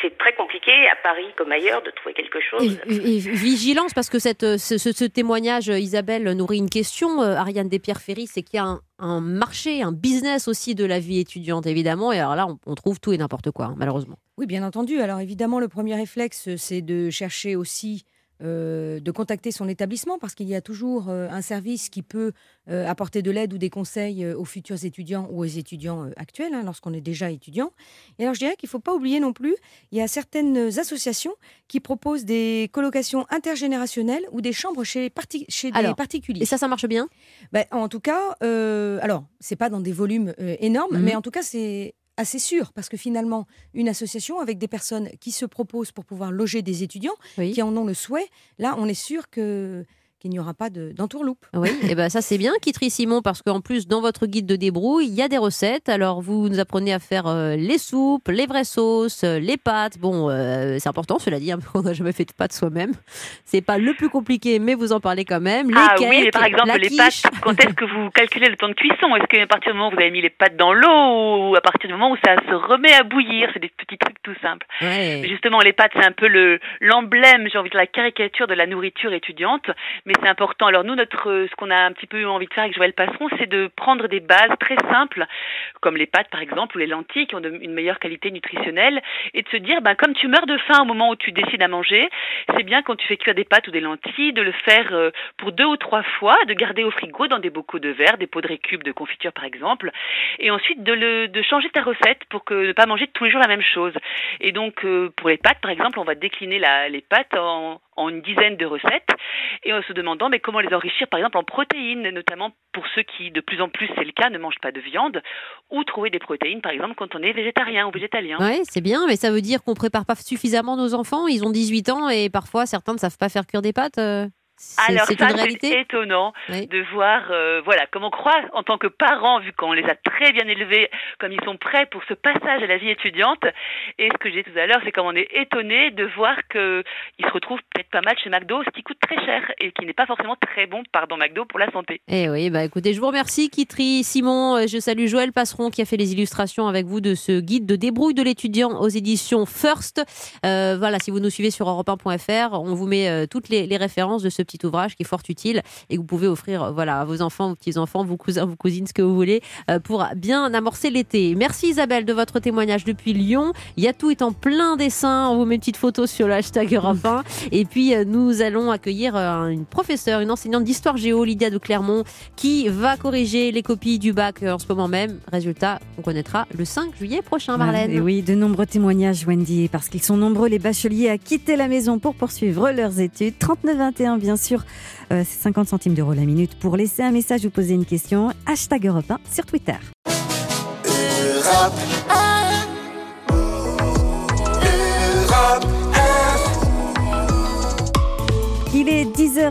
c'est très compliqué à Paris comme ailleurs de trouver quelque chose. Et, vigilance, parce que cette, ce, ce, témoignage, Isabelle, nourrit une question. Euh, Ariane Despierre-Ferry, c'est qu'il y a un, un, marché, un business aussi de la vie étudiante, évidemment. Et alors là, on, trouve tout et n'importe quoi, hein, malheureusement. Oui, bien entendu. Alors évidemment, le premier réflexe, c'est de chercher aussi euh, de contacter son établissement parce qu'il y a toujours euh, un service qui peut euh, apporter de l'aide ou des conseils aux futurs étudiants ou aux étudiants actuels hein, lorsqu'on est déjà étudiant. Et alors je dirais qu'il ne faut pas oublier non plus, il y a certaines associations qui proposent des colocations intergénérationnelles ou des chambres chez, chez des particuliers. Et ça, ça marche bien? Ben, En tout cas, alors c'est pas dans des volumes énormes, mmh mais en tout cas c'est assez sûr, parce que finalement, une association avec des personnes qui se proposent pour pouvoir loger des étudiants, qui en ont le souhait, là, on est sûr que qu'il n'y aura pas d'entourloupe. oui, et ben ça c'est bien, Kitri Simon, parce qu'en plus dans votre guide de débrouille, il y a des recettes. Alors vous nous apprenez à faire euh, les soupes, les vraies sauces, euh, les pâtes. Bon, euh, c'est important, cela dit, hein, [laughs] on n'a jamais fait de pâtes soi-même. C'est pas le plus compliqué, mais vous en parlez quand même. Les ah oui, mais par exemple les pâtes. Quand est-ce que vous calculez le temps de cuisson? Est-ce qu'à partir du moment où vous avez mis les pâtes dans l'eau ou à partir du moment où ça se remet à bouillir? C'est des petits trucs tout simples. Justement, les pâtes, c'est un peu le l'emblème, j'ai envie de la caricature de la nourriture étudiante mais c'est important. Alors nous, notre, euh, ce qu'on a un petit peu envie de faire avec Joël Passeron, c'est de prendre des bases très simples, comme les pâtes par exemple, ou les lentilles qui ont une meilleure qualité nutritionnelle, et de se dire, ben, comme tu meurs de faim au moment où tu décides à manger, c'est bien quand tu fais cuire des pâtes ou des lentilles, de le faire euh, pour deux ou trois fois, de garder au frigo dans des bocaux de verre, des pots de récup de confiture par exemple, et ensuite de, le, de changer ta recette pour que ne pas manger tous les jours la même chose. Et donc euh, pour les pâtes par exemple, on va décliner la, les pâtes en, en une dizaine de recettes et en se demandant mais comment les enrichir par exemple en protéines, notamment pour ceux qui de plus en plus c'est le cas ne mangent pas de viande ou trouver des protéines par exemple quand on est végétarien ou végétalien. Oui, c'est bien, mais ça veut dire qu'on prépare pas suffisamment nos enfants. Ils ont 18 ans et parfois certains ne savent pas faire cuire des pâtes. Euh. Alors ça, c'est étonnant de voir, euh, voilà, comme on croit en tant que parents, vu qu'on les a très bien élevés, comme ils sont prêts pour ce passage à la vie étudiante. Et ce que j'ai tout à l'heure, c'est comme on est étonné de voir qu'ils se retrouvent peut-être pas mal chez McDo, ce qui coûte très cher et qui n'est pas forcément très bon, pardon McDo, pour la santé. Eh oui, bah écoutez, je vous remercie, Kitri, Simon. Euh, je salue Joël Passeron qui a fait les illustrations avec vous de ce guide de débrouille de l'étudiant aux éditions First. Euh, voilà, si vous nous suivez sur europe1.fr, on vous met toutes les, les références de ce petit ouvrage qui est fort utile et que vous pouvez offrir euh, voilà, à vos enfants, vos petits-enfants, vos cousins, vos cousines, ce que vous voulez, euh, pour bien amorcer l'été. Merci Isabelle de votre témoignage depuis Lyon. Yatou est en plein dessin. On vous met une petite photo sur le hashtag Europe 1. Et puis, euh, nous allons accueillir une professeure, une enseignante d'histoire géo, Lydia de Clermont, qui va corriger les copies du bac en ce moment même. Résultat, on connaîtra le 5 juillet prochain, Marlène. et oui, de nombreux témoignages, Wendy, parce qu'ils sont nombreux les bacheliers à quitter la maison pour poursuivre leurs études. 39-21, bien sûr, sûr. Euh, c'est 50 centimes d'euros la minute pour laisser un message ou poser une question. Hashtag Europe 1 sur Twitter.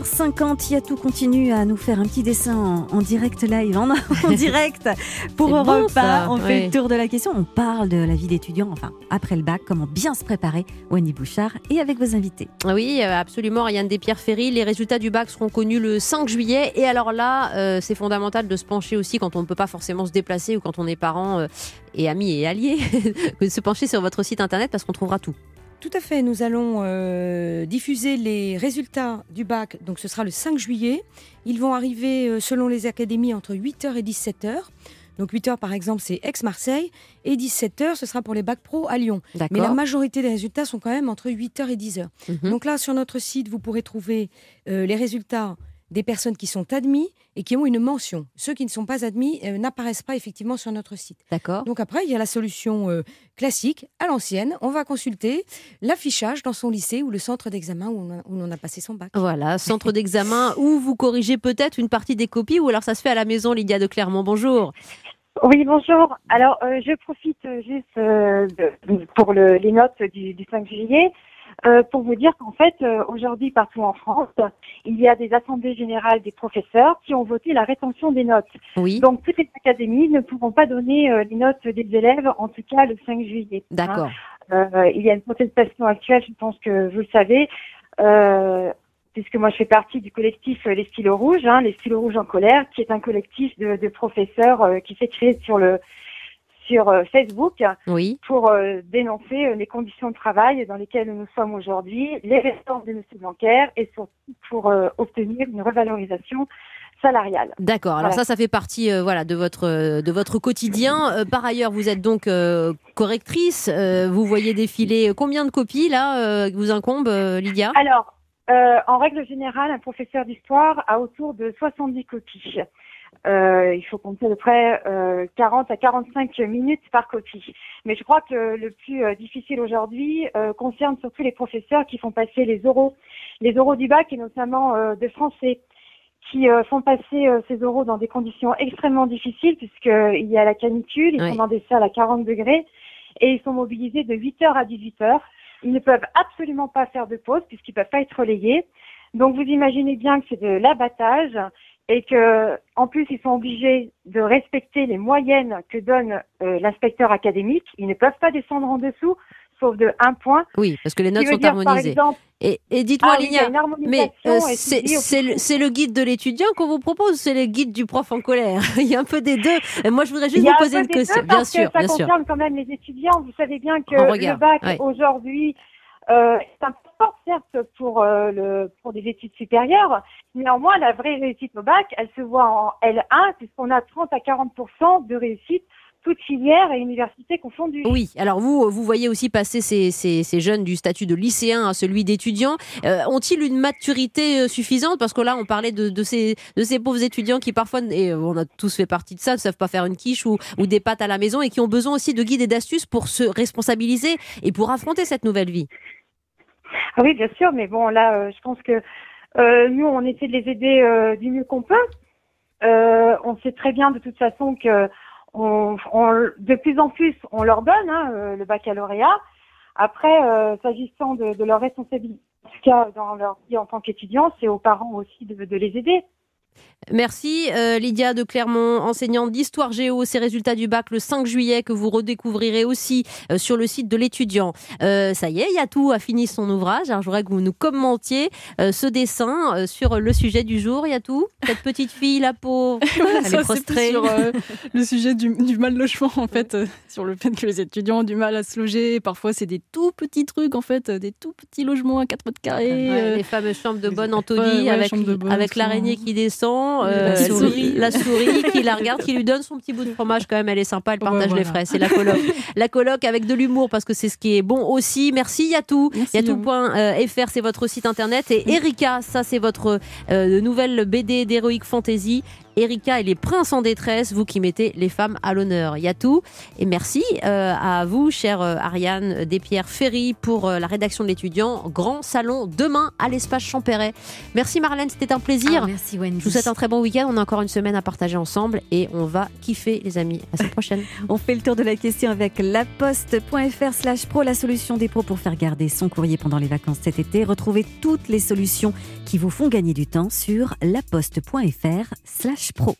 50, Yatou continue à nous faire un petit dessin en, direct live, en, [laughs] direct pour Europe bon, On fait le tour de la question. On parle de la vie d'étudiant, enfin, après le bac, comment bien se préparer, Wendy Bouchard, et avec vos invités. Oui, euh, absolument, Ariane Despierres Ferry. Les résultats du bac seront connus le 5 juillet. Et alors là, euh, c'est fondamental de se pencher aussi quand on ne peut pas forcément se déplacer ou quand on est parent euh, et amis et alliés, [laughs] de se pencher sur votre site internet parce qu'on trouvera tout. Tout à fait, nous allons euh, diffuser les résultats du bac, donc ce sera le 5 juillet. Ils vont arriver euh, selon les académies entre 8h et 17h. Donc 8h par exemple c'est Aix-Marseille et 17h ce sera pour les bacs pro à Lyon. Mais la majorité des résultats sont quand même entre 8h et 10h. Mhm. Donc là sur notre site vous pourrez trouver euh, les résultats des personnes qui sont admises et qui ont une mention. Ceux qui ne sont pas admis euh, n'apparaissent pas effectivement sur notre site. D'accord. Donc après, il y a la solution euh, classique, à l'ancienne. On va consulter l'affichage dans son lycée ou le centre d'examen où, où, on a passé son bac. Voilà, centre d'examen [laughs] où vous corrigez peut-être une partie des copies ou alors ça se fait à la maison, Lydia de Clermont. Bonjour. Oui, bonjour. Alors, euh, je profite juste pour le, les notes du, du 5 juillet. Euh, pour vous dire qu'en fait, euh, aujourd'hui, partout en France, il y a des assemblées générales des professeurs qui ont voté la rétention des notes. Oui. Donc, toutes les académies ne pourront pas donner euh, les notes des élèves, en tout cas le 5 juillet. Hein. D'accord. il y a une protestation actuelle, je pense que vous le savez, puisque moi je fais partie du collectif Les Stylos Rouges, hein, Les Stylos Rouges en colère, qui est un collectif de, de professeurs qui s'est créé sur le sur euh, Facebook pour euh, dénoncer euh, les conditions de travail dans lesquelles nous sommes aujourd'hui, les réformes de M. Blanquer et surtout pour obtenir une revalorisation salariale. D'accord. Alors ça, ça fait partie voilà de votre de votre quotidien. par ailleurs, vous êtes donc correctrice. vous voyez défiler combien de copies là vous incombe, Lydia? Alors, en règle générale, un professeur d'histoire a autour de 70 copies. Euh, il faut compter à peu près euh, 40 à 45 minutes par copie. Mais je crois que le plus euh, difficile aujourd'hui euh, concerne surtout les professeurs qui font passer les oraux, les oraux du bac et notamment euh, de français, qui font passer ces oraux dans des conditions extrêmement difficiles puisqu'il y a la canicule, ils sont dans des salles à 40 degrés et ils sont mobilisés de 8h à 18h. Ils ne peuvent absolument pas faire de pause puisqu'ils ne peuvent pas être relayés. Donc vous imaginez bien que c'est de l'abattage et que en plus ils sont obligés de respecter les moyennes que donne euh, l'inspecteur académique. Ils ne peuvent pas descendre en dessous, sauf de un point. Oui, parce que les notes sont harmonisées. et, dites-moi, ah, mais euh, c'est le, guide de l'étudiant qu'on vous propose, c'est le guide du prof en colère. [laughs] Il y a un peu des deux. Moi, je voudrais juste vous poser une question. Bien sûr, ça concerne quand même les étudiants. Vous savez bien que le bac aujourd'hui euh, est important, certes, pour, euh, le, pour des études supérieures. Néanmoins, la vraie réussite au bac, elle se voit en L1, puisqu'on a 30 à 40% de réussite toutes filières et universités confondues. Oui, alors vous, vous voyez aussi passer ces, ces, jeunes du statut de lycéen à celui d'étudiant. Euh, ont-ils une maturité suffisante? Parce que là, on parlait de, de, ces, de ces pauvres étudiants qui parfois, et on a tous fait partie de ça, ne savent pas faire une quiche ou, ou des pâtes à la maison et qui ont besoin aussi de guides et d'astuces pour se responsabiliser et pour affronter cette nouvelle vie. Ah oui, bien sûr, mais bon, là, euh, je pense que euh, nous, on essaie de les aider euh, du mieux qu'on peut. on sait très bien de toute façon que de plus en plus, on leur donne hein, le baccalauréat. Après, s'agissant de, de, leur responsabilité, en tout cas dans leur vie en tant qu'étudiant, c'est aux parents aussi de les aider. Merci euh, Lydia de Clermont, enseignante d'histoire géo. Ces résultats du bac le 5 juillet que vous redécouvrirez aussi euh, sur le site de l'étudiant. Euh, ça y est, Yatou a fini son ouvrage. Alors je voudrais que vous nous commentiez ce dessin sur le sujet du jour. Yatou, cette petite fille, la pauvre, [laughs] elle est prostrée. sur [laughs] le sujet du, mal logement en fait, sur le fait que les étudiants ont du mal à se loger. Parfois c'est des tout petits trucs en fait, des tout petits logements à 4 mètres carrés. les fameuses chambres de bonne Anthony avec, avec l'araignée qui descend euh, la, souris. la souris [laughs] qui la regarde, qui lui donne son petit bout de fromage quand même. Elle est sympa, elle partage les frais. C'est la coloc. [laughs] la coloc avec de l'humour parce que c'est ce qui est bon aussi. Merci Yatou. Yatou.fr, c'est votre site internet. Et Erika, ça c'est votre euh, nouvelle BD d'Heroic Fantasy. Erika et les princes en détresse, vous qui mettez les femmes à l'honneur. Il y a tout. Et merci euh, à vous, chère euh, Ariane Despierres Ferry, pour euh, la rédaction de l'étudiant. Grand salon demain à l'espace Champéret. Merci Marlène, c'était un plaisir. Ah, merci Wendy. Je vous souhaite un très bon week-end. On a encore une semaine à partager ensemble et on va kiffer, les amis. À la prochaine. [laughs] on fait le tour de la question avec laposte.fr slash pro, la solution des pros pour faire garder son courrier pendant les vacances cet été. Retrouvez toutes les solutions qui vous font gagner du temps sur laposte.fr slash pro.